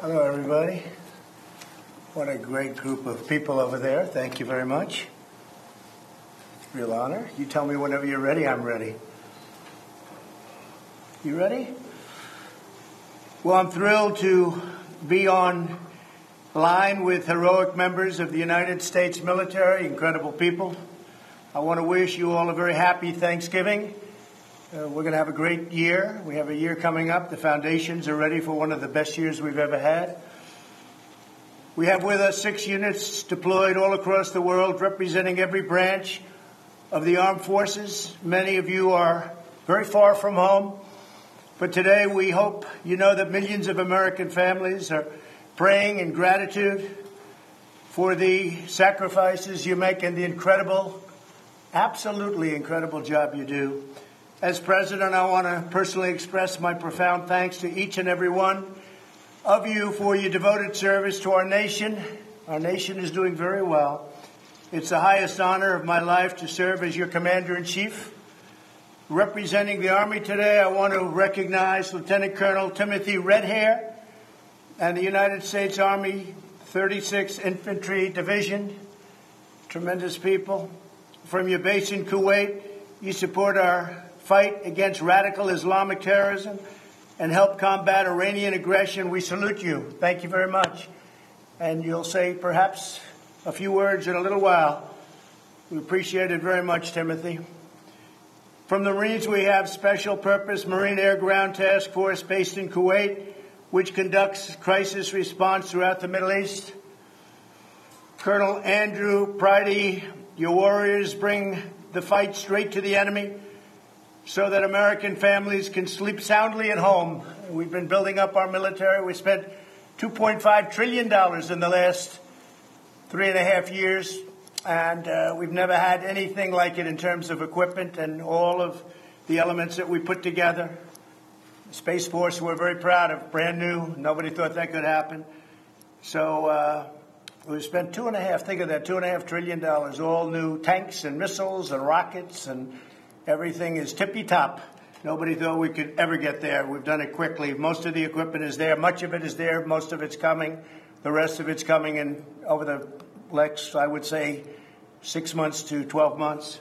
Hello, everybody. What a great group of people over there. Thank you very much. Real honor. You tell me whenever you're ready, I'm ready. You ready? Well, I'm thrilled to be on line with heroic members of the United States military, incredible people. I want to wish you all a very happy Thanksgiving. Uh, we're going to have a great year. We have a year coming up. The foundations are ready for one of the best years we've ever had. We have with us six units deployed all across the world, representing every branch of the armed forces. Many of you are very far from home, but today we hope you know that millions of American families are praying in gratitude for the sacrifices you make and the incredible, absolutely incredible job you do. As president, I want to personally express my profound thanks to each and every one of you for your devoted service to our nation. Our nation is doing very well. It's the highest honor of my life to serve as your commander in chief. Representing the Army today, I want to recognize Lieutenant Colonel Timothy Redhair and the United States Army 36th Infantry Division. Tremendous people. From your base in Kuwait, you support our fight against radical Islamic terrorism and help combat Iranian aggression. We salute you. Thank you very much. And you'll say perhaps a few words in a little while. We appreciate it very much, Timothy. From the Marines, we have Special Purpose Marine Air Ground Task Force based in Kuwait, which conducts crisis response throughout the Middle East. Colonel Andrew Pridey, your warriors bring the fight straight to the enemy so that American families can sleep soundly at home. We've been building up our military. We spent $2.5 trillion in the last three and a half years, and uh, we've never had anything like it in terms of equipment and all of the elements that we put together. Space Force, we're very proud of, brand new. Nobody thought that could happen. So uh, we spent two and a half, think of that, two and a half trillion dollars, all new tanks and missiles and rockets and Everything is tippy top. Nobody thought we could ever get there. We've done it quickly. Most of the equipment is there. Much of it is there. Most of it's coming. The rest of it's coming in over the next, I would say, six months to 12 months.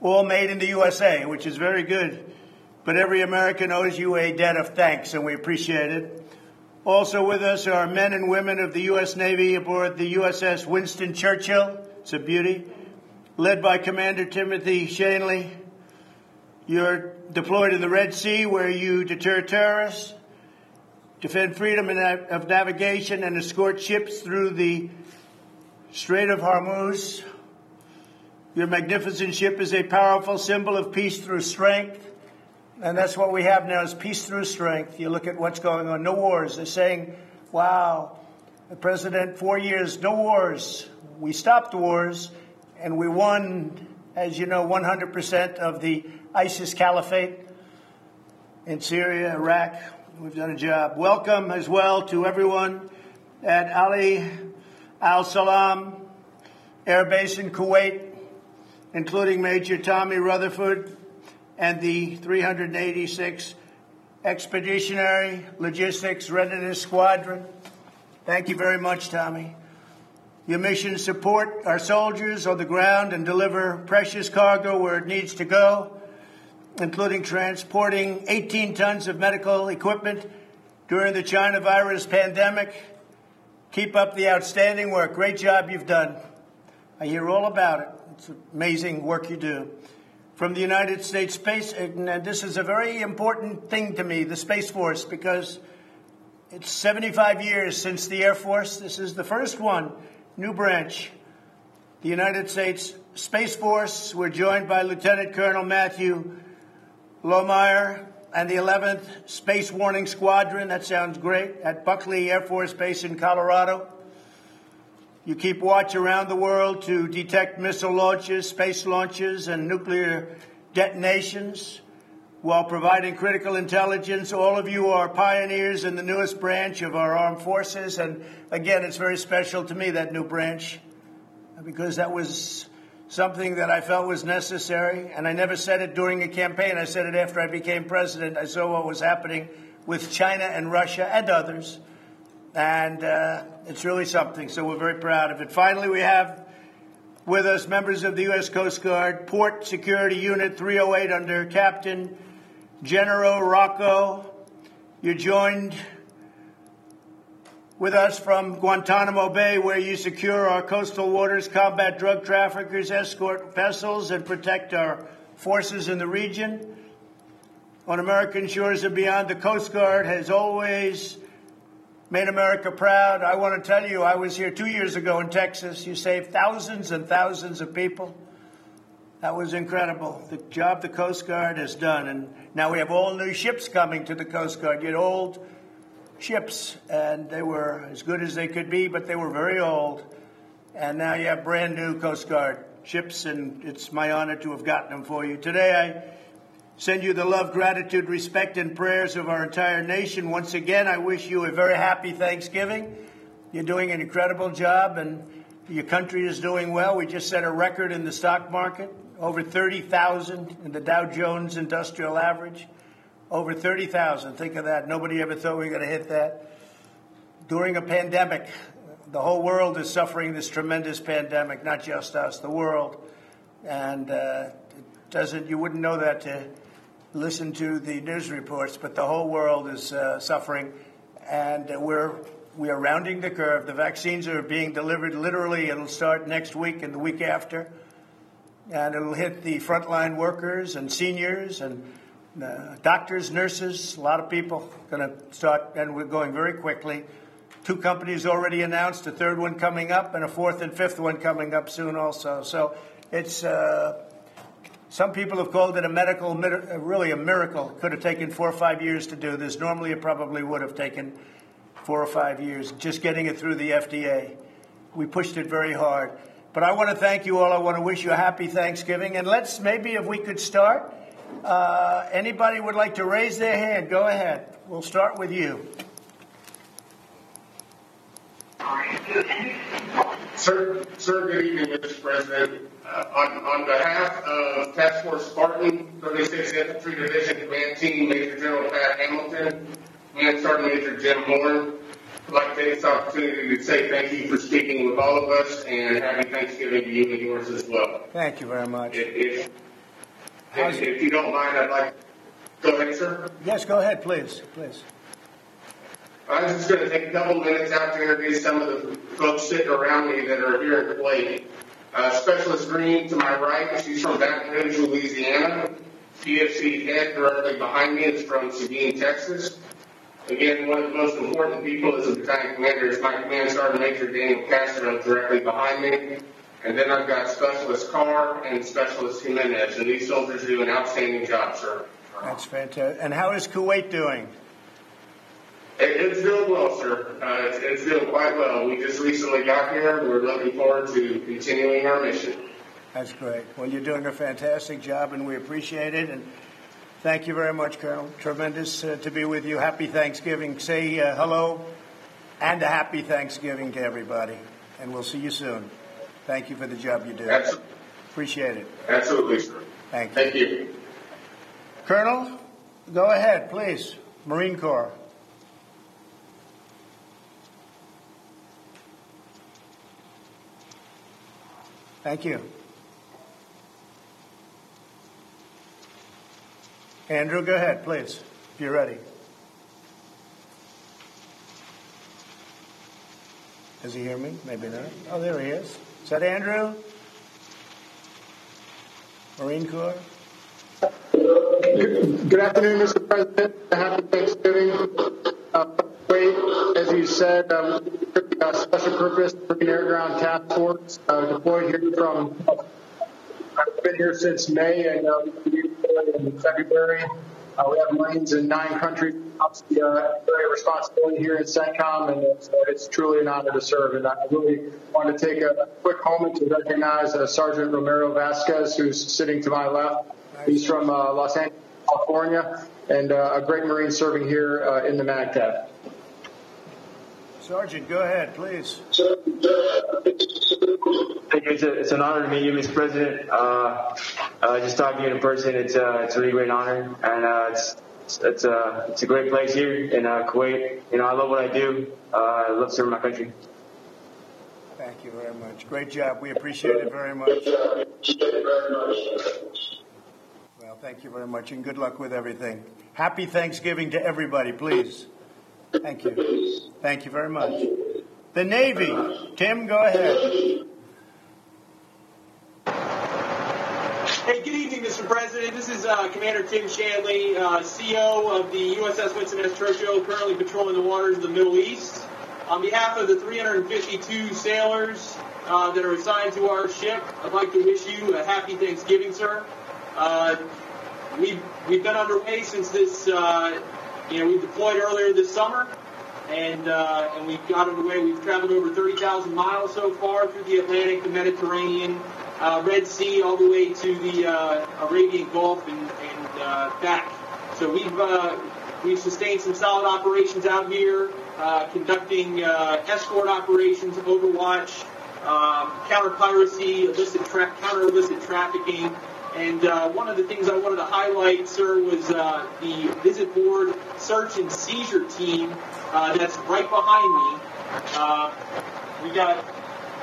All made in the USA, which is very good. But every American owes you a debt of thanks, and we appreciate it. Also with us are men and women of the U.S. Navy aboard the USS Winston Churchill. It's a beauty. Led by Commander Timothy Shanley, you're deployed in the Red Sea where you deter terrorists, defend freedom of navigation, and escort ships through the Strait of Hormuz. Your magnificent ship is a powerful symbol of peace through strength. And that's what we have now is peace through strength. You look at what's going on. No wars. They're saying, wow, the president, four years, no wars. We stopped wars and we won, as you know, 100% of the ISIS caliphate in Syria, Iraq. We've done a job. Welcome as well to everyone at Ali Al Salem Air Base in Kuwait, including Major Tommy Rutherford and the 386 Expeditionary Logistics Readiness Squadron. Thank you very much, Tommy. Your mission support our soldiers on the ground and deliver precious cargo where it needs to go including transporting 18 tons of medical equipment during the China virus pandemic. Keep up the outstanding work. Great job you've done. I hear all about it. It's amazing work you do. From the United States Space, and this is a very important thing to me, the Space Force, because it's 75 years since the Air Force. This is the first one, new branch. The United States Space Force, we're joined by Lieutenant Colonel Matthew Lohmeyer and the 11th Space Warning Squadron. That sounds great. At Buckley Air Force Base in Colorado. You keep watch around the world to detect missile launches, space launches, and nuclear detonations while providing critical intelligence. All of you are pioneers in the newest branch of our armed forces. And again, it's very special to me, that new branch, because that was something that I felt was necessary. And I never said it during a campaign. I said it after I became president. I saw what was happening with China and Russia and others. and uh, it's really something. So we're very proud of it. Finally, we have with us members of the U.S. Coast Guard Port Security Unit 308 under Captain General Rocco. You're joined with us from Guantanamo Bay, where you secure our coastal waters, combat drug traffickers, escort vessels, and protect our forces in the region. On American shores and beyond, the Coast Guard has always made America proud. I want to tell you, I was here two years ago in Texas. You saved thousands and thousands of people. That was incredible. The job the Coast Guard has done. And now we have all new ships coming to the Coast Guard. Had old ships, and they were as good as they could be, but they were very old. And now you have brand new Coast Guard ships, and it's my honor to have gotten them for you. Today, I send you the love, gratitude, respect, and prayers of our entire nation. Once again, I wish you a very happy Thanksgiving. You're doing an incredible job, and your country is doing well. We just set a record in the stock market over 30,000 in the Dow Jones Industrial Average. Over 30,000. Think of that. Nobody ever thought we were going to hit that. During a pandemic, the whole world is suffering this tremendous pandemic, not just us, the world. And uh, doesn't, you wouldn't know that to listen to the news reports, but the whole world is uh, suffering. And uh, we're, we are rounding the curve. The vaccines are being delivered literally. It'll start next week and the week after. And it'll hit the frontline workers and seniors and uh, doctors, nurses, a lot of people going to start, and we're going very quickly. Two companies already announced, a third one coming up, and a fourth and fifth one coming up soon also. So it's uh, some people have called it a medical, really a miracle. Could have taken four or five years to do this. Normally, it probably would have taken four or five years just getting it through the FDA. We pushed it very hard. But I want to thank you all. I want to wish you a happy Thanksgiving. And let's maybe, if we could start, uh, anybody would like to raise their hand, go ahead. We'll start with you. Sir, sir, good evening, Mr. President. Uh, on, on behalf of Task Force Spartan, 36th Infantry Division Command Team, Major General Pat Hamilton, and Sergeant Major Jim Horn, I'd like to take this opportunity to say thank you for speaking with all of us and happy Thanksgiving to you and yours as well. Thank you very much. If, if, if you don't mind, I'd like to go ahead, sir. Yes, go ahead, please. Please. I'm just going to take a couple minutes out to introduce some of the folks sitting around me that are here in Kuwait. Uh, Specialist Green to my right, she's from Baton Rouge, Louisiana. PFC head directly behind me is from Sabine, Texas. Again, one of the most important people as a battalion commander is my command sergeant major Daniel Castro directly behind me. And then I've got Specialist Carr and Specialist Jimenez, and these soldiers do an outstanding job, sir. That's fantastic. And how is Kuwait doing? it's doing well, sir. Uh, it's, it's doing quite well. We just recently got here. We're looking forward to continuing our mission. That's great. Well, you're doing a fantastic job, and we appreciate it. And thank you very much, Colonel. Tremendous uh, to be with you. Happy Thanksgiving. Say uh, hello and a happy Thanksgiving to everybody. And we'll see you soon. Thank you for the job you do. Absolutely. Appreciate it. Absolutely, sir. Thank you. Thank you. Colonel, go ahead, please. Marine Corps. Thank you. Andrew, go ahead, please, if you're ready. Does he hear me? Maybe not. Oh, there he is. Is that Andrew? Marine Corps? Good, afternoon, Mr. President. Happy Thanksgiving. Uh, wait, as you said, um, Special Purpose Marine Air Ground Task Force uh, deployed here from. I've been here since May and uh, in February. Uh, we have Marines in nine countries. Obviously, uh, very responsibility here at CENTCOM, and it's, it's, truly an honor to serve. And I really want to take a quick moment to recognize uh, Sergeant Romero Vasquez, who's sitting to my left. He's from uh, Los Angeles, California, and uh, a great Marine serving here uh, in the MAGTF. Sergeant, go ahead, please. Thank you. It's, a, it's an honor to meet you, Mr. President. Uh, uh, just talking to you in person, it's, uh, it's a really great honor. And uh, it's it's, a, it's a great place here in uh, Kuwait. You know, I love what I do. Uh, I love serving my country. Thank you very much. Great job. We appreciate it very much. Well, thank you very much, and good luck with everything. Happy Thanksgiving to everybody, please. Thank you. Thank you very much. The Navy. Tim, go ahead. Hey, good evening, Mr. President. This is uh, Commander Tim Shanley, uh, of the USS Winston S. Churchill, currently patrolling the waters of the Middle East. On behalf of the 352 sailors uh, that are assigned to our ship, I'd like to wish you a happy Thanksgiving, sir. Uh, we've, we've been underway since this, uh, you know, we deployed earlier this summer, and, uh, and we've got underway. We've traveled over 30,000 miles so far through the Atlantic, the Mediterranean, uh, Red Sea all the way to the uh, Arabian Gulf and, and uh, back. So we've uh, we've sustained some solid operations out here, uh, conducting uh, escort operations, overwatch, um, counter piracy, illicit tra- counter illicit trafficking. And uh, one of the things I wanted to highlight, sir, was uh, the visit board search and seizure team uh, that's right behind me. We got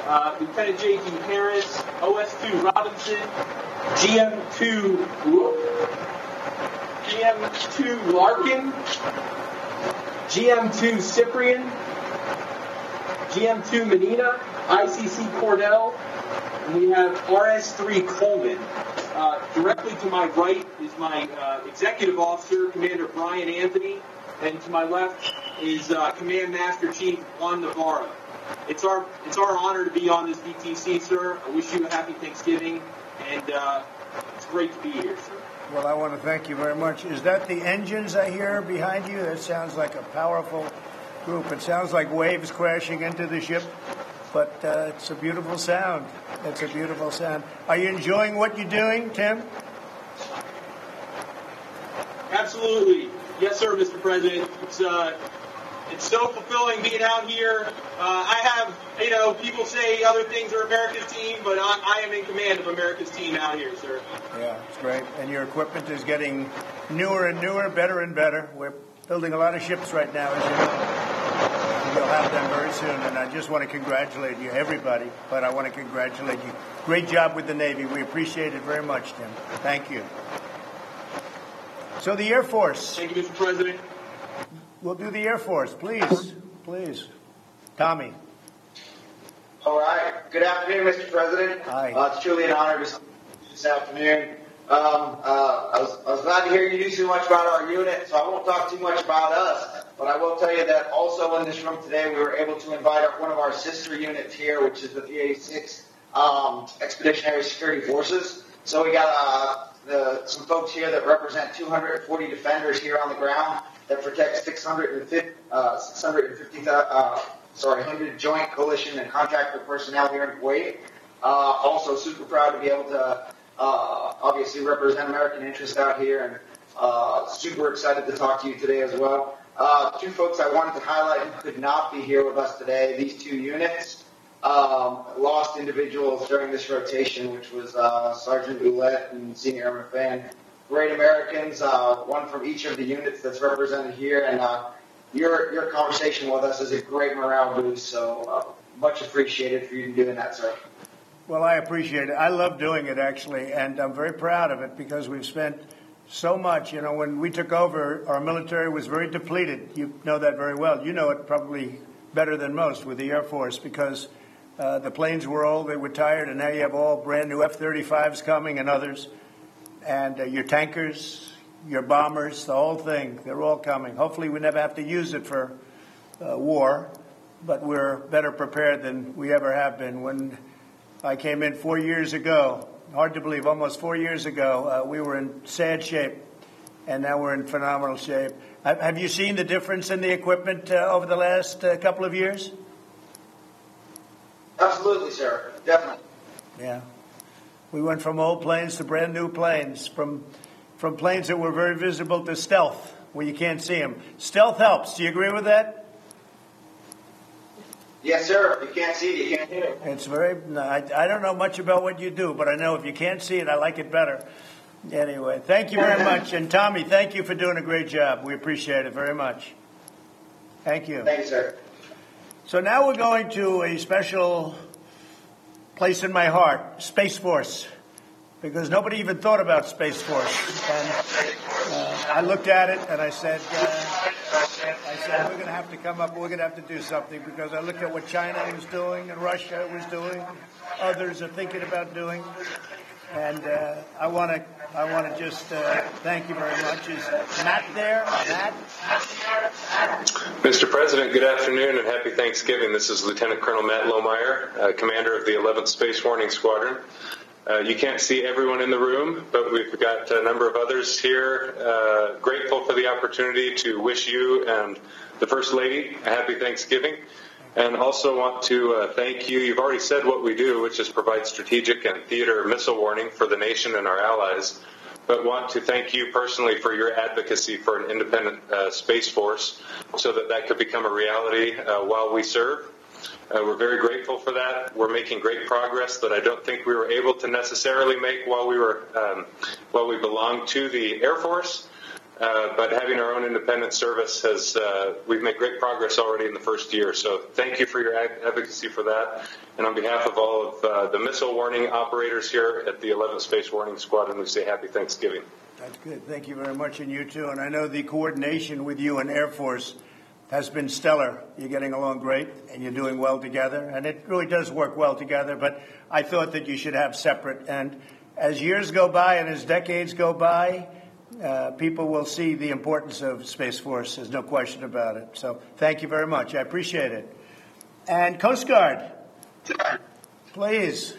uh, Lieutenant J.D. Harris, OS2 Robinson, GM2 GM2 Larkin, GM2 Cyprian, GM2 Menina, ICC Cordell, and we have RS3 Coleman. Uh, directly to my right is my uh, executive officer, Commander Brian Anthony, and to my left is uh, Command Master Chief Juan Navarro. It's our it's our honor to be on this VTC, sir. I wish you a happy Thanksgiving, and uh, it's great to be here, sir. Well, I want to thank you very much. Is that the engines I hear behind you? That sounds like a powerful group. It sounds like waves crashing into the ship, but uh, it's a beautiful sound. It's a beautiful sound. Are you enjoying what you're doing, Tim? Absolutely, yes, sir, Mr. President. It's uh, it's so fulfilling being out here. Uh, I have, you know, people say other things are America's team, but I, I am in command of America's team out here, sir. Yeah, it's great. And your equipment is getting newer and newer, better and better. We're building a lot of ships right now, as you know. You'll have them very soon. And I just want to congratulate you, everybody, but I want to congratulate you. Great job with the Navy. We appreciate it very much, Tim. Thank you. So the Air Force. Thank you, Mr. President. We'll do the Air Force, please. Please. Tommy. All right. Good afternoon, Mr. President. Hi. Uh, it's truly an honor to be this afternoon. Um, uh, I, was, I was glad to hear you do so much about our unit, so I won't talk too much about us. But I will tell you that also in this room today, we were able to invite our, one of our sister units here, which is the VA6 um, Expeditionary Security Forces. So we got the, some folks here that represent 240 defenders here on the ground that protect 650, uh, 650 uh, sorry, 100 joint coalition and contractor personnel here in Kuwait. Uh, also super proud to be able to uh, obviously represent American interests out here and uh, super excited to talk to you today as well. Uh, two folks I wanted to highlight who could not be here with us today, these two units. Um, lost individuals during this rotation, which was uh, Sergeant Boulette and Senior Airman Fan. Great Americans, uh, one from each of the units that's represented here, and uh, your your conversation with us is a great morale boost. So uh, much appreciated for you doing that, sir. Well, I appreciate it. I love doing it actually, and I'm very proud of it because we've spent so much. You know, when we took over, our military was very depleted. You know that very well. You know it probably better than most with the Air Force because uh, the planes were old, they were tired, and now you have all brand new F-35s coming and others, and uh, your tankers, your bombers, the whole thing. They're all coming. Hopefully, we never have to use it for uh, war, but we're better prepared than we ever have been. When I came in four years ago, hard to believe, almost four years ago, uh, we were in sad shape, and now we're in phenomenal shape. Have have you seen the difference in the equipment uh, over the last uh, couple of years? Absolutely, sir. Definitely. Yeah. We went from old planes to brand new planes, from, from planes that were very visible to stealth, where you can't see them. Stealth helps. Do you agree with that? Yes, sir. If you can't see it, you can't hear it. It's very, I, I don't know much about what you do, but I know if you can't see it, I like it better. Anyway, thank you very much. And Tommy, thank you for doing a great job. We appreciate it very much. Thank you. Thank you, sir. So now we're going to a special place in my heart, Space Force, because nobody even thought about Space Force. And uh, I looked at it and I said, uh, I said, we're going to have to come up, we're going to have to do something because I looked at what China was doing and Russia was doing, others are thinking about doing. And uh, I want to, I want to just uh, thank you very much. Is Matt there? Matt? Mr. President, good afternoon and happy Thanksgiving. This is Lieutenant Colonel Matt Lohmeyer, uh, commander of the 11th Space Warning Squadron. Uh, you can't see everyone in the room, but we've got a number of others here. Uh, grateful for the opportunity to wish you and the First Lady a happy Thanksgiving. And also want to uh, thank you. You've already said what we do, which is provide strategic and theater missile warning for the nation and our allies. But want to thank you personally for your advocacy for an independent uh, space force, so that that could become a reality uh, while we serve. Uh, we're very grateful for that. We're making great progress that I don't think we were able to necessarily make while we were um, while we belonged to the Air Force. Uh, but having our own independent service has uh, we've made great progress already in the first year. So thank you for your advocacy for that. And on behalf of all of uh, the missile warning operators here at the 11th Space Warning Squadron, we say happy Thanksgiving. That's good. Thank you very much, and you too. And I know the coordination with you and Air Force has been stellar. You're getting along great, and you're doing well together, and it really does work well together. But I thought that you should have separate. And as years go by and as decades go by, uh, people will see the importance of Space Force. There's no question about it. So thank you very much. I appreciate it. And Coast Guard, please.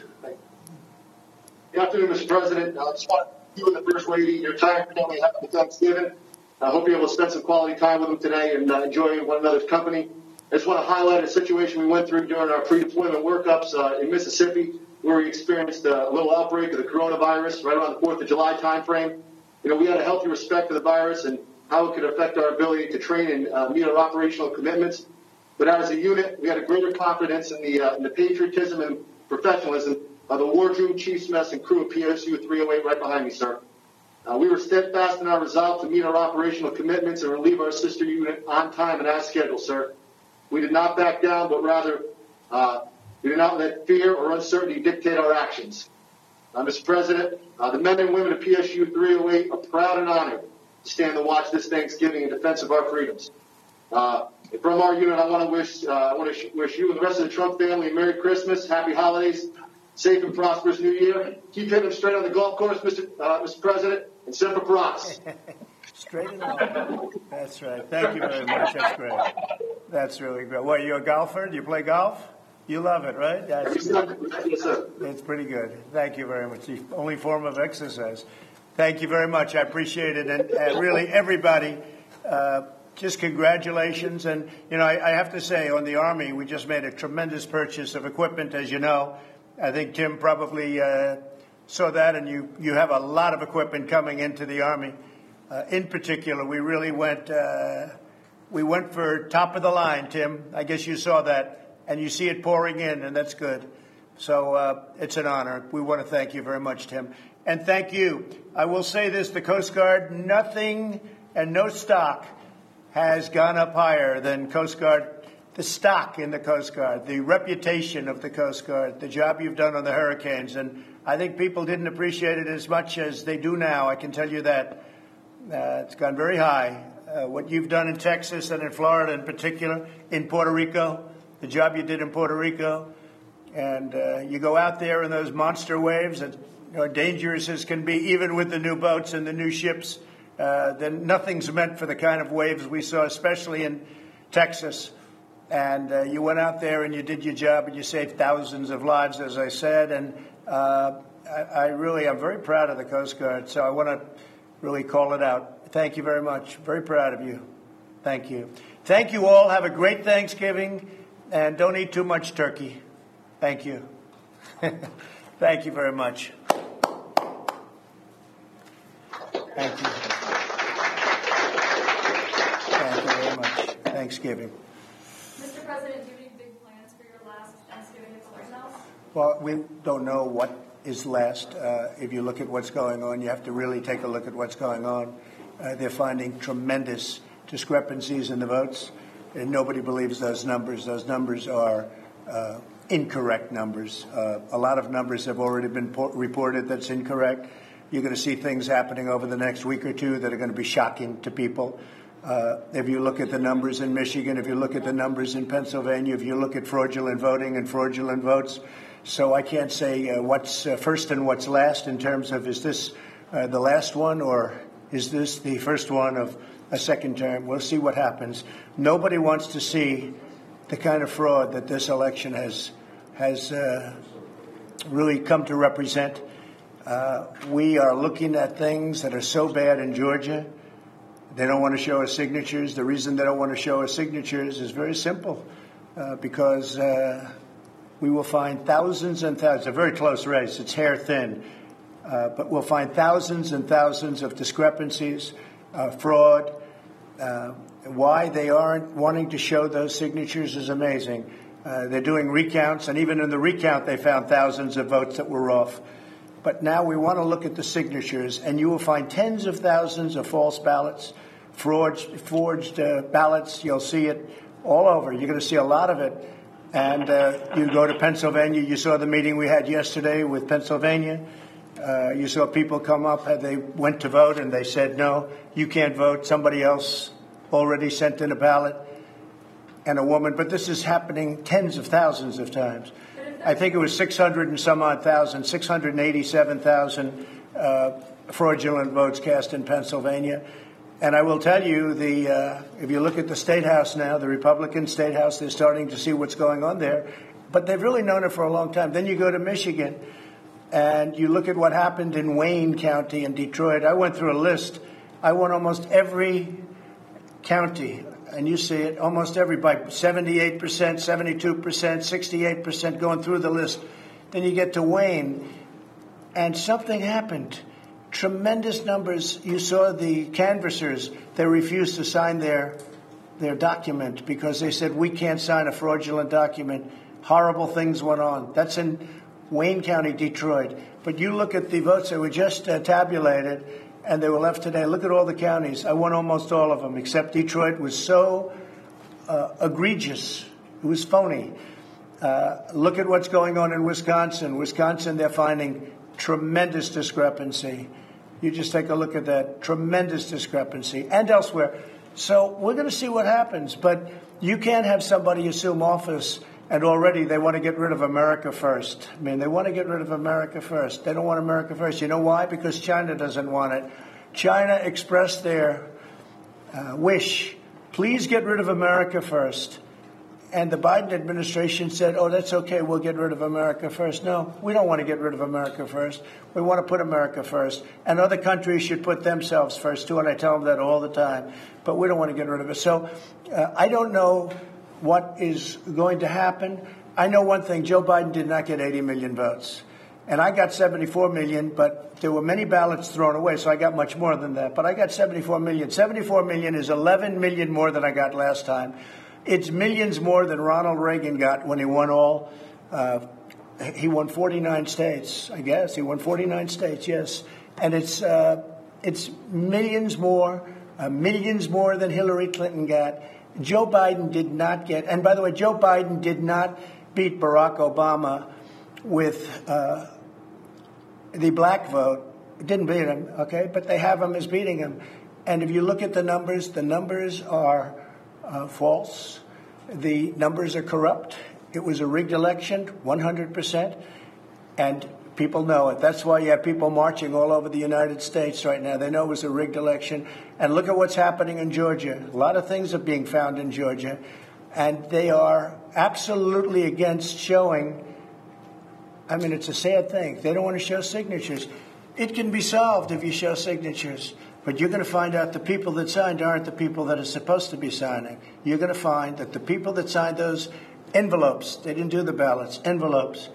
Good afternoon, Mr. President. I just want you and the First Lady, your time family, happy Thanksgiving. I hope you're able to spend some quality time with them today and uh, enjoy one another's company. I just want to highlight a situation we went through during our pre-deployment workups uh, in Mississippi, where we experienced a little outbreak of the coronavirus right around the 4th of July timeframe. You know, we had a healthy respect for the virus and how it could affect our ability to train and uh, meet our operational commitments. But as a unit, we had a greater confidence in the, uh, in the patriotism and professionalism of the wardroom, chief's mess, and crew of PSU 308 right behind me, sir. Uh, we were steadfast in our resolve to meet our operational commitments and relieve our sister unit on time and as scheduled, sir. We did not back down, but rather uh, we did not let fear or uncertainty dictate our actions. Uh, Mr. President, uh, the men and women of PSU 308 are proud and honored to stand the watch this Thanksgiving in defense of our freedoms. Uh, from our unit, I want to wish uh, I want to wish you and the rest of the Trump family a Merry Christmas, Happy Holidays, safe and prosperous New Year. Keep hitting them straight on the golf course, Mr. Mr. President, and Semper Cross. straight along. That's right. Thank you very much. That's great. That's really great. What, you're a golfer? Do you play golf? You love it, right? That's, pretty good. Thank you very much. The only form of exercise. Thank you very much. I appreciate it. And, and really, everybody, uh, just congratulations. And, you know, I, I, have to say, on the Army, we just made a tremendous purchase of equipment, as you know. I think Tim probably uh, saw that, and you, you have a lot of equipment coming into the Army. Uh, in particular, we really went, uh, we went for top of the line, Tim. I guess you saw that and you see it pouring in, and that's good. So uh, it's an honor. We want to thank you very much, Tim. And thank you. I will say this the Coast Guard, nothing and no stock has gone up higher than Coast Guard, the stock in the Coast Guard, the reputation of the Coast Guard, the job you've done on the hurricanes. And I think people didn't appreciate it as much as they do now. I can tell you that. Uh, it's gone very high. Uh, what you've done in Texas and in Florida in particular, in Puerto Rico, the job you did in Puerto Rico, and uh, you go out there in those monster waves that are dangerous as can be, even with the new boats and the new ships. Uh, then nothing's meant for the kind of waves we saw, especially in Texas. And uh, you went out there and you did your job and you saved thousands of lives, as I said. And uh, I, I really, I'm very proud of the Coast Guard. So I want to really call it out. Thank you very much. Very proud of you. Thank you. Thank you all. Have a great Thanksgiving. And don't eat too much turkey. Thank you. Thank you very much. Thank you. Thank you very much. Thanksgiving. Mr. President, do you have any big plans for your last Thanksgiving at the White House? Well, we don't know what is last. Uh, if you look at what's going on, you have to really take a look at what's going on. Uh, they're finding tremendous discrepancies in the votes, and nobody believes those numbers. Those numbers are uh, incorrect numbers. Uh, a lot of numbers have already been po- reported that's incorrect. You're going to see things happening over the next week or two that are going to be shocking to people. Uh, if you look at the numbers in Michigan, if you look at the numbers in Pennsylvania, if you look at fraudulent voting and fraudulent votes, so I can't say uh, what's uh, first and what's last in terms of is this uh, the last one or is this the first one of a second term? We'll see what happens. Nobody wants to see the kind of fraud that this election has has uh, really come to represent. Uh, we are looking at things that are so bad in Georgia. They don't want to show us signatures. The reason they don't want to show us signatures is very simple uh, because we will find thousands and thousands, a very close race, it's hair thin, uh, but we'll find thousands and thousands of discrepancies, uh, fraud. Uh, why they aren't wanting to show those signatures is amazing. Uh, they're doing recounts, and even in the recount, they found thousands of votes that were off. But now we want to look at the signatures, and you will find tens of thousands of false ballots, forged, forged uh, ballots. You'll see it all over. You're going to see a lot of it. And uh, you go to Pennsylvania. You saw the meeting we had yesterday with Pennsylvania. Uh, you saw people come up. And they went to vote, and they said, "No, you can't vote. Somebody else already sent in a ballot." And a woman, but this is happening tens of thousands of times. I think it was 600 and some odd thousand, 687,000 uh, fraudulent votes cast in Pennsylvania. And I will tell you, the uh, if you look at the state house now, the Republican state house, they're starting to see what's going on there. But they've really known it for a long time. Then you go to Michigan, and you look at what happened in Wayne County in Detroit. I went through a list. I went almost every county and you see it almost every by 78%, 72%, 68% going through the list. Then you get to Wayne, and something happened. Tremendous numbers. You saw the canvassers, they refused to sign their, their document because they said, we can't sign a fraudulent document. Horrible things went on. That's in Wayne County, Detroit. But you look at the votes that were just uh, tabulated, and they were left today. Look at all the counties. I won almost all of them, except Detroit was so uh, egregious. It was phony. Uh, look at what's going on in Wisconsin. Wisconsin, they're finding tremendous discrepancy. You just take a look at that tremendous discrepancy, and elsewhere. So we're going to see what happens. But you can't have somebody assume office and already they want to get rid of America first. I mean, they want to get rid of America first. They don't want America first. You know why? Because China doesn't want it. China expressed their uh, wish please get rid of America first. And the Biden administration said, oh, that's okay, we'll get rid of America first. No, we don't want to get rid of America first. We want to put America first. And other countries should put themselves first, too. And I tell them that all the time. But we don't want to get rid of it. So uh, I don't know what is going to happen. I know one thing Joe Biden did not get 80 million votes. And I got 74 million, but there were many ballots thrown away, so I got much more than that. But I got 74 million. 74 million is 11 million more than I got last time. It's millions more than Ronald Reagan got when he won all. Uh, he won 49 states, I guess. He won 49 states, yes. And it's, uh, it's millions more, uh, millions more than Hillary Clinton got. Joe Biden did not get, and by the way, Joe Biden did not beat Barack Obama with uh, the black vote. Didn't beat him, okay, but they have him as beating him. And if you look at the numbers, the numbers are uh, false. The numbers are corrupt. It was a rigged election, 100%. And People know it. That's why you have people marching all over the United States right now. They know it was a rigged election. And look at what's happening in Georgia. A lot of things are being found in Georgia. And they are absolutely against showing. I mean, it's a sad thing. They don't want to show signatures. It can be solved if you show signatures. But you're going to find out the people that signed aren't the people that are supposed to be signing. You're going to find that the people that signed those envelopes, they didn't do the ballots, envelopes,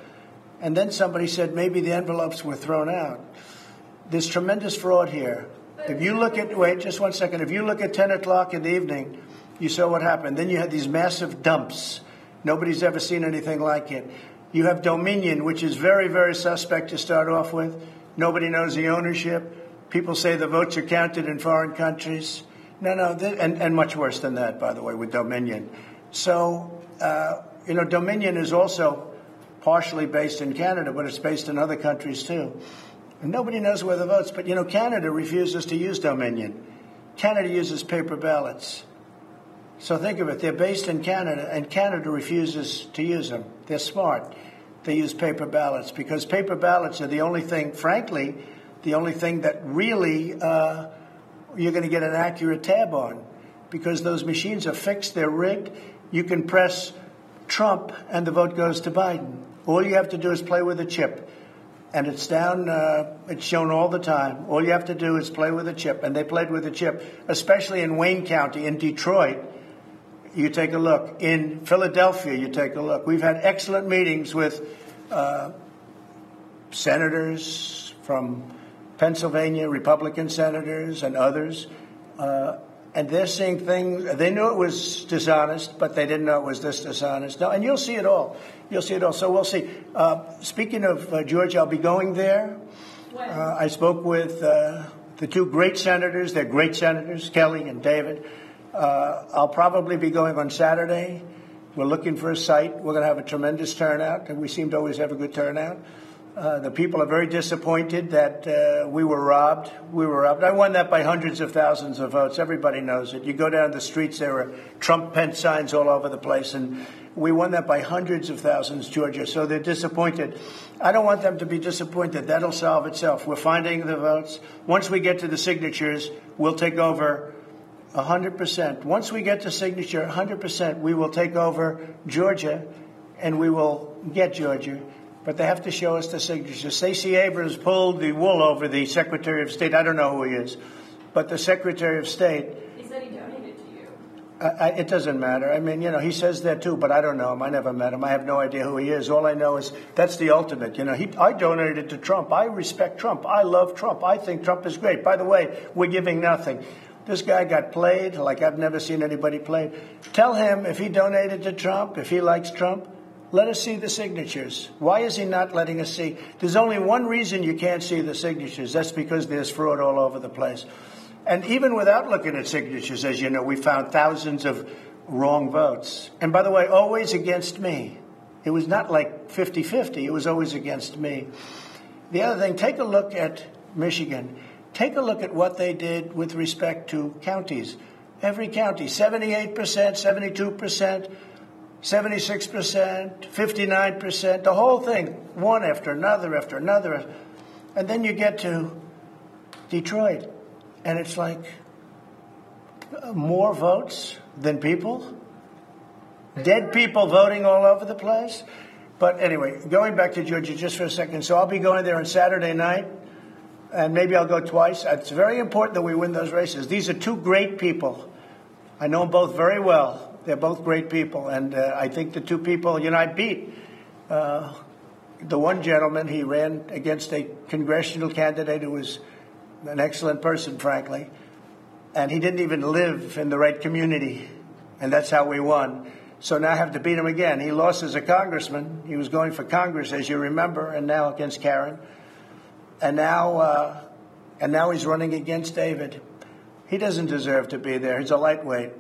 and then somebody said maybe the envelopes were thrown out. There's tremendous fraud here. If you look at, wait just one second, if you look at 10 o'clock in the evening, you saw what happened. Then you had these massive dumps. Nobody's ever seen anything like it. You have Dominion, which is very, very suspect to start off with. Nobody knows the ownership. People say the votes are counted in foreign countries. No, no, and, and much worse than that, by the way, with Dominion. So, uh, you know, Dominion is also partially based in Canada, but it's based in other countries too. And nobody knows where the votes, but you know, Canada refuses to use Dominion. Canada uses paper ballots. So think of it. They're based in Canada, and Canada refuses to use them. They're smart. They use paper ballots because paper ballots are the only thing, frankly, the only thing that really uh, you're going to get an accurate tab on because those machines are fixed, they're rigged. You can press Trump, and the vote goes to Biden. All you have to do is play with a chip. And it's down, uh, it's shown all the time. All you have to do is play with a chip. And they played with a chip, especially in Wayne County, in Detroit you take a look. In Philadelphia, you take a look. We've had excellent meetings with uh, senators from Pennsylvania, Republican senators, and others. Uh, and they're seeing things, they knew it was dishonest, but they didn't know it was this dishonest. No, and you'll see it all. You'll see it all. So we'll see. Uh, speaking of uh, Georgia, I'll be going there. Uh, I spoke with uh, the two great senators. They're great senators, Kelly and David. Uh, I'll probably be going on Saturday. We're looking for a site. We're going to have a tremendous turnout, and we seem to always have a good turnout. Uh, the people are very disappointed that uh, we were robbed. We were robbed. I won that by hundreds of thousands of votes. Everybody knows it. You go down the streets, there are Trump Pence signs all over the place, and we won that by hundreds of thousands, Georgia. So they're disappointed. I don't want them to be disappointed. That'll solve itself. We're finding the votes. Once we get to the signatures, we'll take over 100%. Once we get to signature 100%, we will take over Georgia and we will get Georgia. But they have to show us the signatures. Stacey Abrams pulled the wool over the Secretary of State. I don't know who he is, but the Secretary of State. He said he donated to you. I, I, it doesn't matter. I mean, you know, he says that too, but I don't know him. I never met him. I have no idea who he is. All I know is that's the ultimate. You know, he, I donated to Trump. I respect Trump. I love Trump. I think Trump is great. By the way, we're giving nothing. This guy got played like I've never seen anybody played. Tell him if he donated to Trump, if he likes Trump, let us see the signatures. Why is he not letting us see? There's only one reason you can't see the signatures. That's because there's fraud all over the place. And even without looking at signatures, as you know, we found thousands of wrong votes. And by the way, always against me. It was not like 50 50, it was always against me. The other thing, take a look at Michigan. Take a look at what they did with respect to counties. Every county, 78%, 72%, 76%, 59%, the whole thing, one after another after another. And then you get to Detroit, and it's like uh, more votes than people, dead people voting all over the place. But anyway, going back to Georgia just for a second. So I'll be going there on Saturday night and maybe I'll go twice. It's very important that we win those races. These are two great people. I know them both very well. They're both great people, and uh, I think the two people, you know, I beat uh, the one gentleman. He ran against a congressional candidate who was an excellent person, frankly, and he didn't even live in the right community, and that's how we won. So now I have to beat him again. He lost as a congressman. He was going for Congress, as you remember, and now against Karen and now uh, and now he's running against David. He doesn't deserve to be there. He's a lightweight.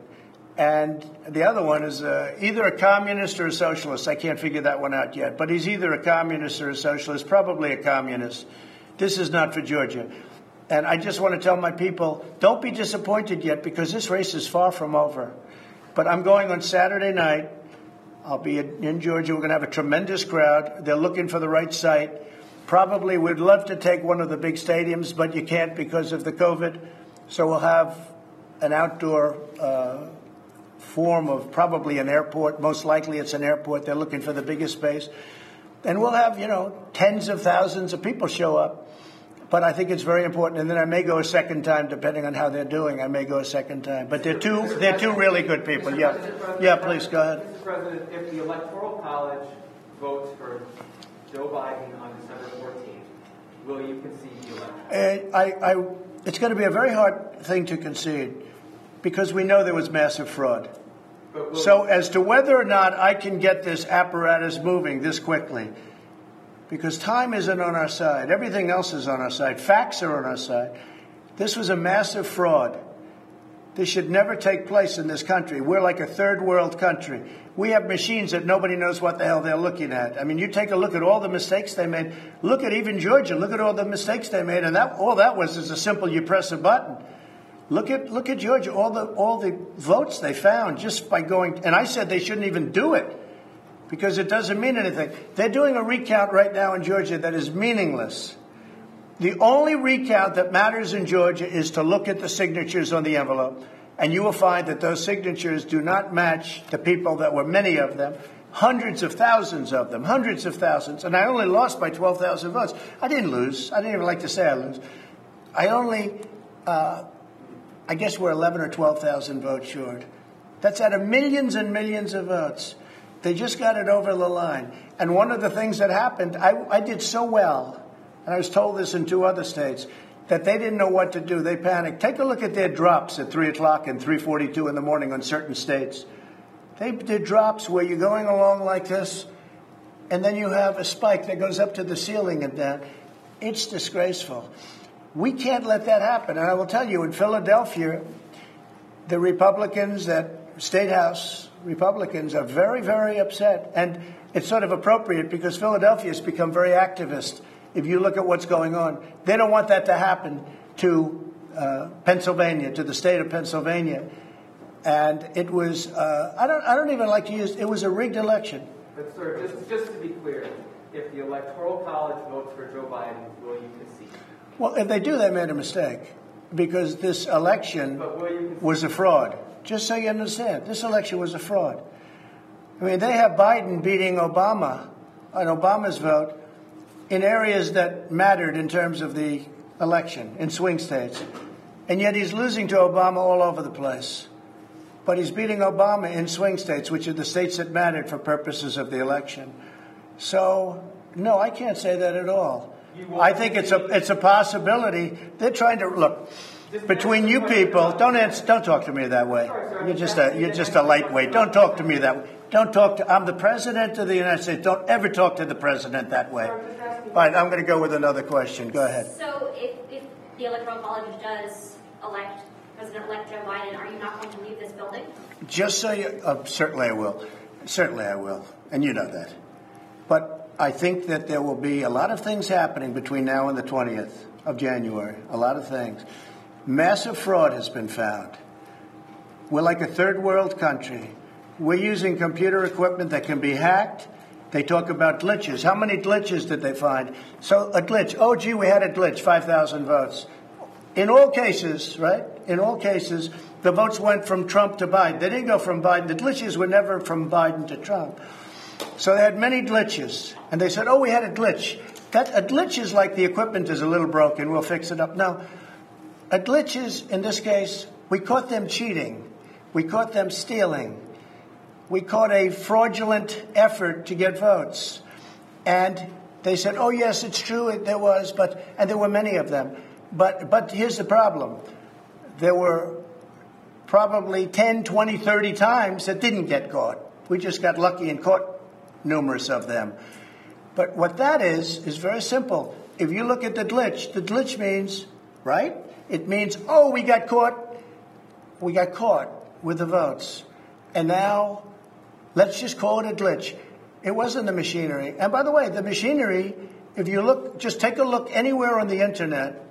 And the other one is uh, either a communist or a socialist. I can't figure that one out yet. But he's either a communist or a socialist, probably a communist. This is not for Georgia. And I just want to tell my people don't be disappointed yet because this race is far from over. But I'm going on Saturday night. I'll be in Georgia. We're going to have a tremendous crowd. They're looking for the right site. Probably we'd love to take one of the big stadiums, but you can't because of the COVID. So we'll have an outdoor uh, form of probably an airport. Most likely it's an airport. They're looking for the biggest space. And we'll have, you know, tens of thousands of people show up. But I think it's very important. And then I may go a second time, depending on how they're doing. I may go a second time. But they're two, they're two really good people. Yeah. Yeah, please, go ahead. Mr. President, if the Electoral College votes for Joe Biden on December 14th, will you concede the election? Uh, I, I, it's going to be a very hard thing to concede because we know there was massive fraud. So, as to whether or not I can get this apparatus moving this quickly, because time isn't on our side, everything else is on our side, facts are on our side. This was a massive fraud. This should never take place in this country. We're like a third world country. We have machines that nobody knows what the hell they're looking at. I mean, you take a look at all the mistakes they made. Look at even Georgia. Look at all the mistakes they made, and that all that was is a simple you press a button. Look at look at Georgia. All the all the votes they found just by going. And I said they shouldn't even do it because it doesn't mean anything. They're doing a recount right now in Georgia that is meaningless. The only recount that matters in Georgia is to look at the signatures on the envelope, and you will find that those signatures do not match the people that were many of them, hundreds of thousands of them, hundreds of thousands. And I only lost by 12,000 votes. I didn't lose. I didn't even like to say I lose. I only, uh, I guess we're 11 or 12,000 votes short. That's out of millions and millions of votes. They just got it over the line. And one of the things that happened, I, I did so well and I was told this in two other states, that they didn't know what to do. They panicked. Take a look at their drops at 3 o'clock and 3.42 in the morning on certain states. They did drops where you're going along like this, and then you have a spike that goes up to the ceiling and down. It's disgraceful. We can't let that happen. And I will tell you, in Philadelphia, the Republicans that State House Republicans are very, very upset. And it's sort of appropriate because Philadelphia has become very activist if you look at what's going on. They don't want that to happen to uh, Pennsylvania, to the state of Pennsylvania. And it was, uh, I, don't, I don't even like to use, it was a rigged election. But, sir, just, just to be clear, if the Electoral College votes for Joe Biden, will you concede? Well, if they do, they made a mistake because this election was a fraud. Just so you understand, this election was a fraud. I mean, they have Biden beating Obama on Obama's vote in areas that mattered in terms of the election in swing states. And yet he's losing to Obama all over the place. But he's beating Obama in swing states, which are the states that mattered for purposes of the election. So, no, I can't say that at all. I think it's a it's a possibility. They're trying to look between you people. Don't answer, don't talk to me that way. You're just a you're just a lightweight. Don't talk to me that way. Don't talk to. I'm the president of the United States. Don't ever talk to the president that way. All right, I'm going to go with another question. Go ahead. So, if, if the Electoral College does elect President-elect Joe Biden, are you not going to leave this building? Just so you, uh, certainly I will. Certainly I will, and you know that. But I think that there will be a lot of things happening between now and the 20th of January. A lot of things. Massive fraud has been found. We're like a third world country. We're using computer equipment that can be hacked they talk about glitches. How many glitches did they find? So a glitch. Oh, gee, we had a glitch. Five thousand votes. In all cases, right? In all cases, the votes went from Trump to Biden. They didn't go from Biden. The glitches were never from Biden to Trump. So they had many glitches, and they said, "Oh, we had a glitch." That a glitch is like the equipment is a little broken. We'll fix it up. Now, a glitch is in this case we caught them cheating, we caught them stealing, we caught a fraudulent effort to get votes. And they said, oh, yes, it's true, there was, but, and there were many of them. But, but here's the problem there were probably 10, 20, 30 times that didn't get caught. We just got lucky and caught numerous of them. But what that is, is very simple. If you look at the glitch, the glitch means, right? It means, oh, we got caught. We got caught with the votes. And now Let's just call it a glitch. It wasn't the machinery. And by the way, the machinery, if you look, just take a look anywhere on the internet,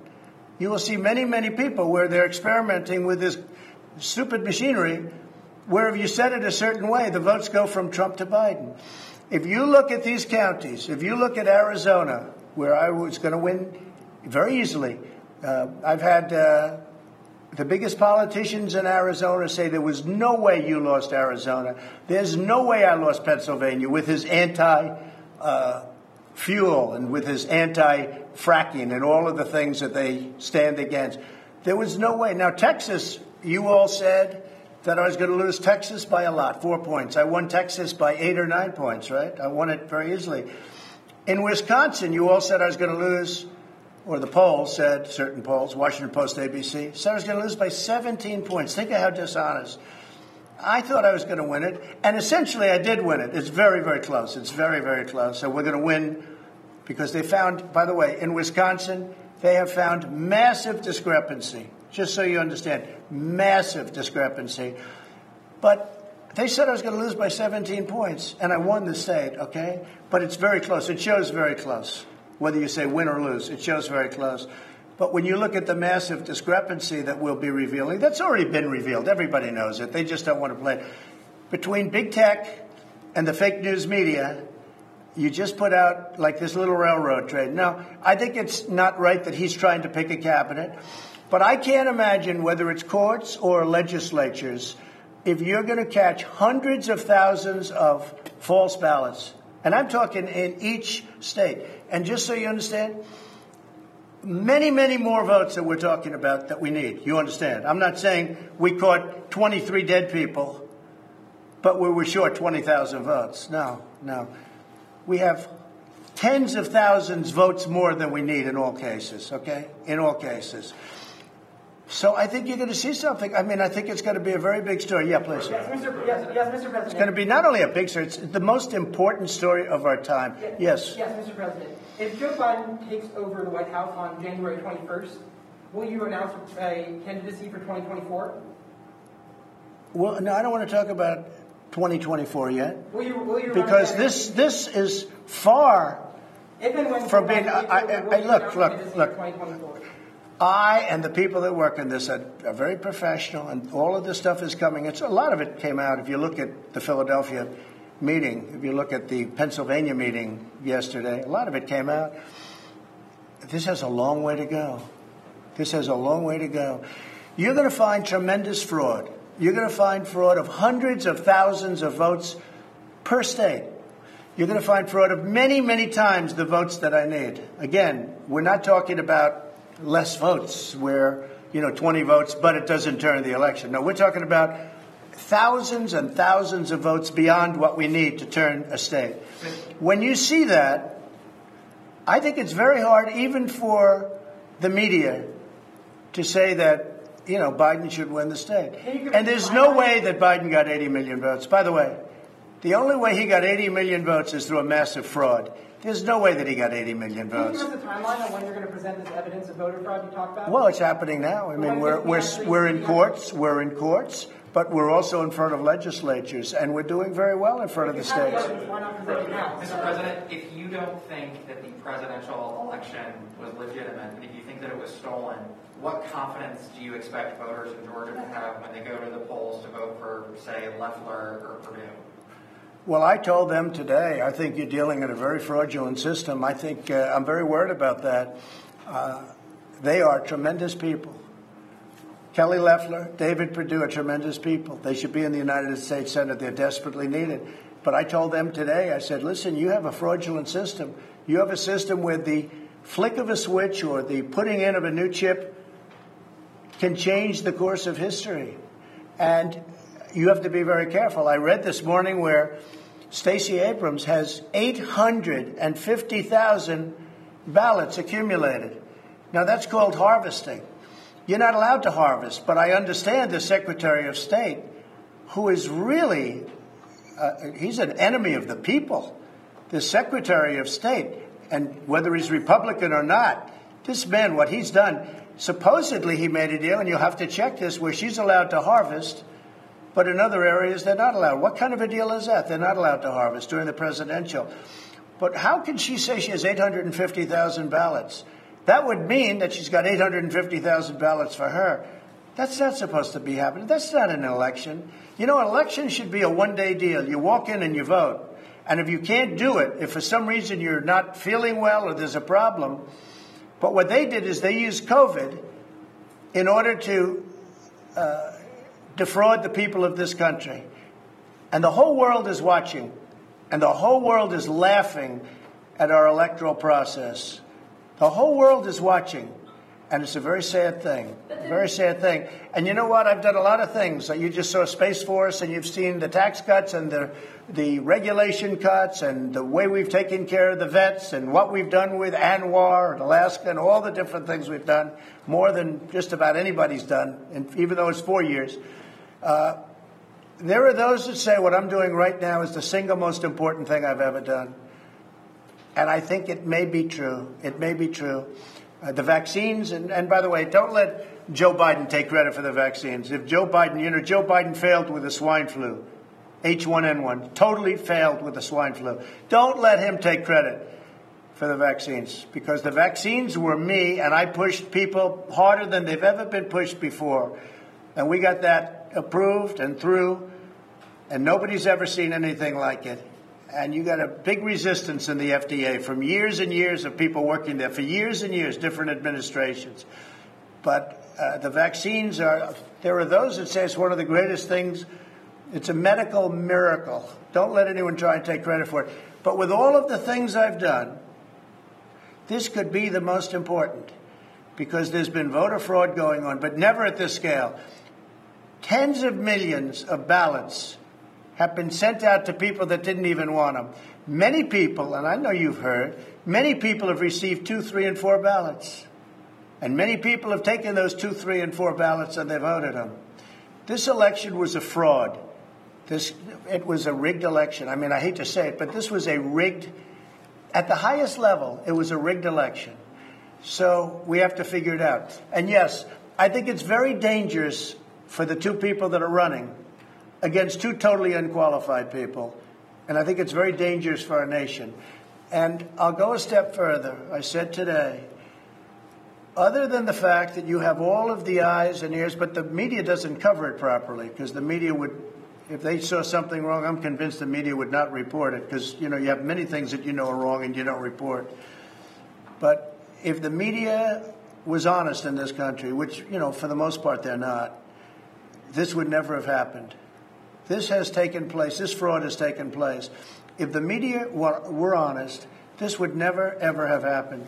you will see many, many people where they're experimenting with this stupid machinery, where if you set it a certain way, the votes go from Trump to Biden. If you look at these counties, if you look at Arizona, where I was going to win very easily, uh, I've had uh, the biggest politicians in Arizona say there was no way you lost Arizona. There's no way I lost Pennsylvania with his anti uh, fuel and with his anti fracking and all of the things that they stand against. There was no way. Now, Texas, you all said that I was going to lose Texas by a lot, four points. I won Texas by eight or nine points, right? I won it very easily. In Wisconsin, you all said I was going to lose or the polls said, certain polls, Washington Post, ABC, said I was going to lose by 17 points. Think of how dishonest. I thought I was going to win it, and essentially I did win it. It's very, very close. It's very, very close. So we're going to win because they found, by the way, in Wisconsin, they have found massive discrepancy. Just so you understand, massive discrepancy. But they said I was going to lose by 17 points, and I won the state, okay? But it's very close. It shows very close. Whether you say win or lose, it shows very close. But when you look at the massive discrepancy that we'll be revealing, that's already been revealed. Everybody knows it. They just don't want to play it. Between big tech and the fake news media, you just put out like this little railroad trade. Now, I think it's not right that he's trying to pick a cabinet, but I can't imagine whether it's courts or legislatures if you're going to catch hundreds of thousands of false ballots. And I'm talking in each state. And just so you understand, many, many more votes that we're talking about that we need. You understand? I'm not saying we caught 23 dead people, but we were short 20,000 votes. No, no. We have tens of thousands votes more than we need in all cases, okay? In all cases. So I think you're going to see something. I mean, I think it's going to be a very big story. Yeah, please. Yes, Mr. Yes, yes, Mr. President. It's going to be not only a big story, it's the most important story of our time. Yes. Yes, Mr. President. If Joe Biden takes over the White House on January 21st, will you announce a candidacy for 2024? Well, no, I don't want to talk about 2024 yet. Will you, will you because this this is far if and when from being. I, I, I, look, look, look. I and the people that work in this are, are, very professional, and all of this stuff is coming. It's a lot of it came out. If you look at the Philadelphia meeting, if you look at the Pennsylvania meeting yesterday, a lot of it came out. This has a long way to go. This has a long way to go. You're going to find tremendous fraud. You're going to find fraud of hundreds of thousands of votes per state. You're going to find fraud of many, many times the votes that I need. Again, we're not talking about less votes where, you know, 20 votes, but it doesn't turn the election. No, we're talking about thousands and thousands of votes beyond what we need to turn a state. When you see that, I think it's very hard, even for the media, to say that you know, Biden should win the state. And there's no way that Biden got 80 million votes. By the way, the only way he got 80 million votes is through a massive fraud. There's no way that he got 80 million votes. Can you give us a timeline on when you're going to present this evidence of voter fraud you talked about? Well, it's happening now. I mean, we're, we're, we're in courts. We're in courts. But we're also in front of legislatures, and we're doing very well in front of the states. Mr. President, if you don't think that the presidential election was legitimate, and if you think that it was stolen, what confidence do you expect voters in Georgia to have when they go to the polls to vote for, say, Loeffler or Perdue? Well, I told them today, I think you're dealing in a very fraudulent system. I think uh, I'm very worried about that. Uh, they are tremendous people. Kelly Loeffler, David Perdue are tremendous people. They should be in the United States Senate. They're desperately needed. But I told them today, I said, listen, you have a fraudulent system. You have a system where the flick of a switch or the putting in of a new chip can change the course of history. And you have to be very careful. I read this morning where Stacey Abrams has 850,000 ballots accumulated. Now, that's called harvesting. You're not allowed to harvest, but I understand the Secretary of State, who is really, uh, he's an enemy of the people. The Secretary of State, and whether he's Republican or not, this man, what he's done, supposedly he made a deal, and you'll have to check this, where she's allowed to harvest, but in other areas they're not allowed. What kind of a deal is that? They're not allowed to harvest during the presidential. But how can she say she has 850,000 ballots? That would mean that she's got 850,000 ballots for her. That's not supposed to be happening. That's not an election. You know, an election should be a one day deal. You walk in and you vote. And if you can't do it, if for some reason you're not feeling well or there's a problem, but what they did is they used COVID in order to uh, defraud the people of this country. And the whole world is watching, and the whole world is laughing at our electoral process. The whole world is watching, and it's a very sad thing. A very sad thing. And you know what? I've done a lot of things. You just saw Space Force, and you've seen the tax cuts and the the regulation cuts and the way we've taken care of the vets and what we've done with ANWR and Alaska and all the different things we've done, more than just about anybody's done, and even though it's four years. Uh, There are those that say what I'm doing right now is the single most important thing I've ever done. And I think it may be true. It may be true. Uh, the vaccines, and, and by the way, don't let Joe Biden take credit for the vaccines. If Joe Biden, you know, Joe Biden failed with the swine flu, H1N1, totally failed with the swine flu. Don't let him take credit for the vaccines because the vaccines were me, and I pushed people harder than they've ever been pushed before. And we got that approved and through, and nobody's ever seen anything like it and you got a big resistance in the FDA from years and years of people working there for years and years, different administrations. But uh, the vaccines are, there are those that say it's one of the greatest things. It's a medical miracle. Don't let anyone try and take credit for it. But with all of the things I've done, this could be the most important because there's been voter fraud going on, but never at this scale. Tens of millions of ballots have been sent out to people that didn't even want them. Many people, and I know you've heard, many people have received two, three, and four ballots. And many people have taken those two, three, and four ballots and they've voted them. This election was a fraud. This, it was a rigged election. I mean, I hate to say it, but this was a rigged, at the highest level, it was a rigged election. So we have to figure it out. And yes, I think it's very dangerous for the two people that are running against two totally unqualified people. And I think it's very dangerous for our nation. And I'll go a step further. I said today, other than the fact that you have all of the eyes and ears, but the media doesn't cover it properly because the media would, if they saw something wrong, I'm convinced the media would not report it because, you know, you have many things that you know are wrong and you don't report. But if the media was honest in this country, which, you know, for the most part they're not, this would never have happened. This has taken place, this fraud has taken place. If the media were, were honest, this would never, ever have happened.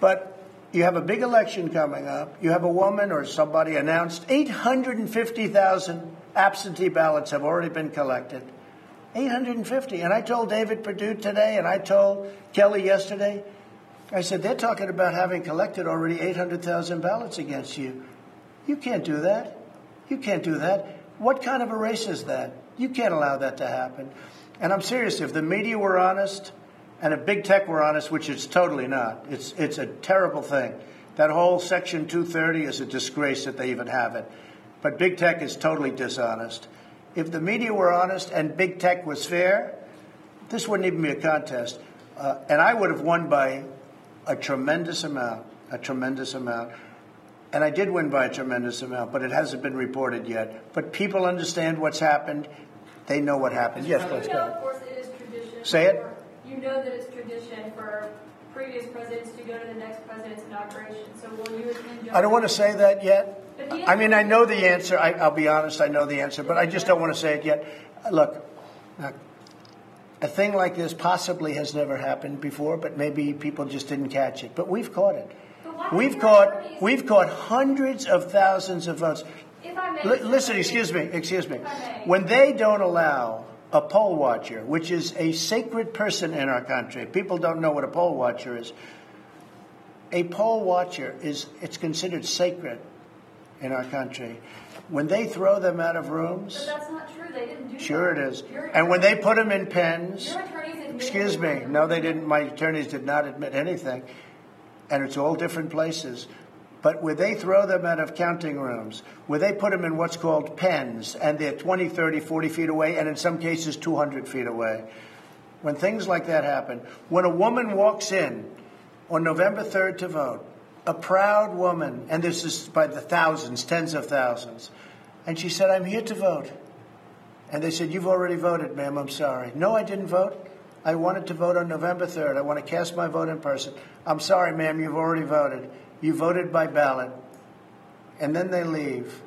But you have a big election coming up. You have a woman or somebody announced 850,000 absentee ballots have already been collected. 850. And I told David Perdue today, and I told Kelly yesterday, I said, they're talking about having collected already 800,000 ballots against you. You can't do that. You can't do that. What kind of a race is that? You can't allow that to happen. And I'm serious. If the media were honest, and if big tech were honest, which it's totally not, it's it's a terrible thing. That whole Section 230 is a disgrace that they even have it. But big tech is totally dishonest. If the media were honest and big tech was fair, this wouldn't even be a contest. Uh, and I would have won by a tremendous amount, a tremendous amount. And I did win by a tremendous amount, but it hasn't been reported yet. But people understand what's happened. They know what happened. Yes, please go. Of course, it is tradition. Say it. For, you know that it's tradition for previous presidents to go to the next president's inauguration. So will you attend? I don't want to say that yet. I mean, I know the answer. I, will be honest. I know the answer, but I just don't want to say it yet. Look, uh, a thing like this possibly has never happened before, but maybe people just didn't catch it. But we've caught it. We've caught we've caught hundreds of thousands of votes. L- listen, excuse me, excuse me. When they don't allow a poll watcher, which is a sacred person in our country, people don't know what a poll watcher is. A poll watcher is it's considered sacred in our country. When they throw them out of rooms, but that's not true. They didn't do sure that. it is. and when they put them in pens, excuse me, no, they didn't. My attorneys did not admit anything and it's all different places. But where they throw them out of counting rooms, where they put them in what's called pens, and they're 20, 30, 40 feet away, and in some cases 200 feet away. When things like that happen, when a woman walks in on November 3rd to vote, a proud woman, and this is by the thousands, tens of thousands, and she said, I'm here to vote. And they said, You've already voted, ma'am, I'm sorry. No, I didn't vote. I wanted to vote on November 3rd. I want to cast my vote in person. I'm sorry, ma'am, you've already voted. You voted by ballot. And then they leave.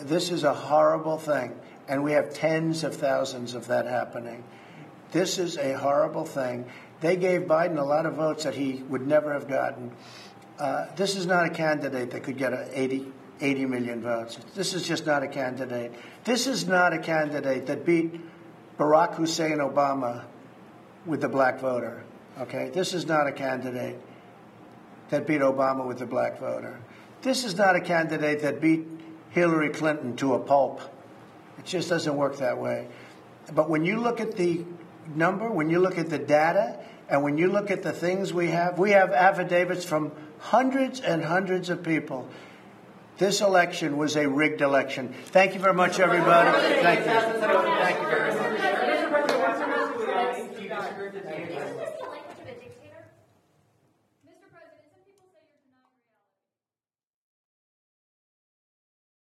This is a horrible thing. And we have tens of thousands of that happening. This is a horrible thing. They gave Biden a lot of votes that he would never have gotten. Uh, this is not a candidate that could get 80, 80 million votes. This is just not a candidate. This is not a candidate that beat Barack Hussein Obama with the black voter. Okay, this is not a candidate that beat Obama with the black voter. This is not a candidate that beat Hillary Clinton to a pulp. It just doesn't work that way. But when you look at the number, when you look at the data, and when you look at the things we have, we have affidavits from hundreds and hundreds of people. This election was a rigged election. Thank you very much, everybody. Thank you. Thank you very much.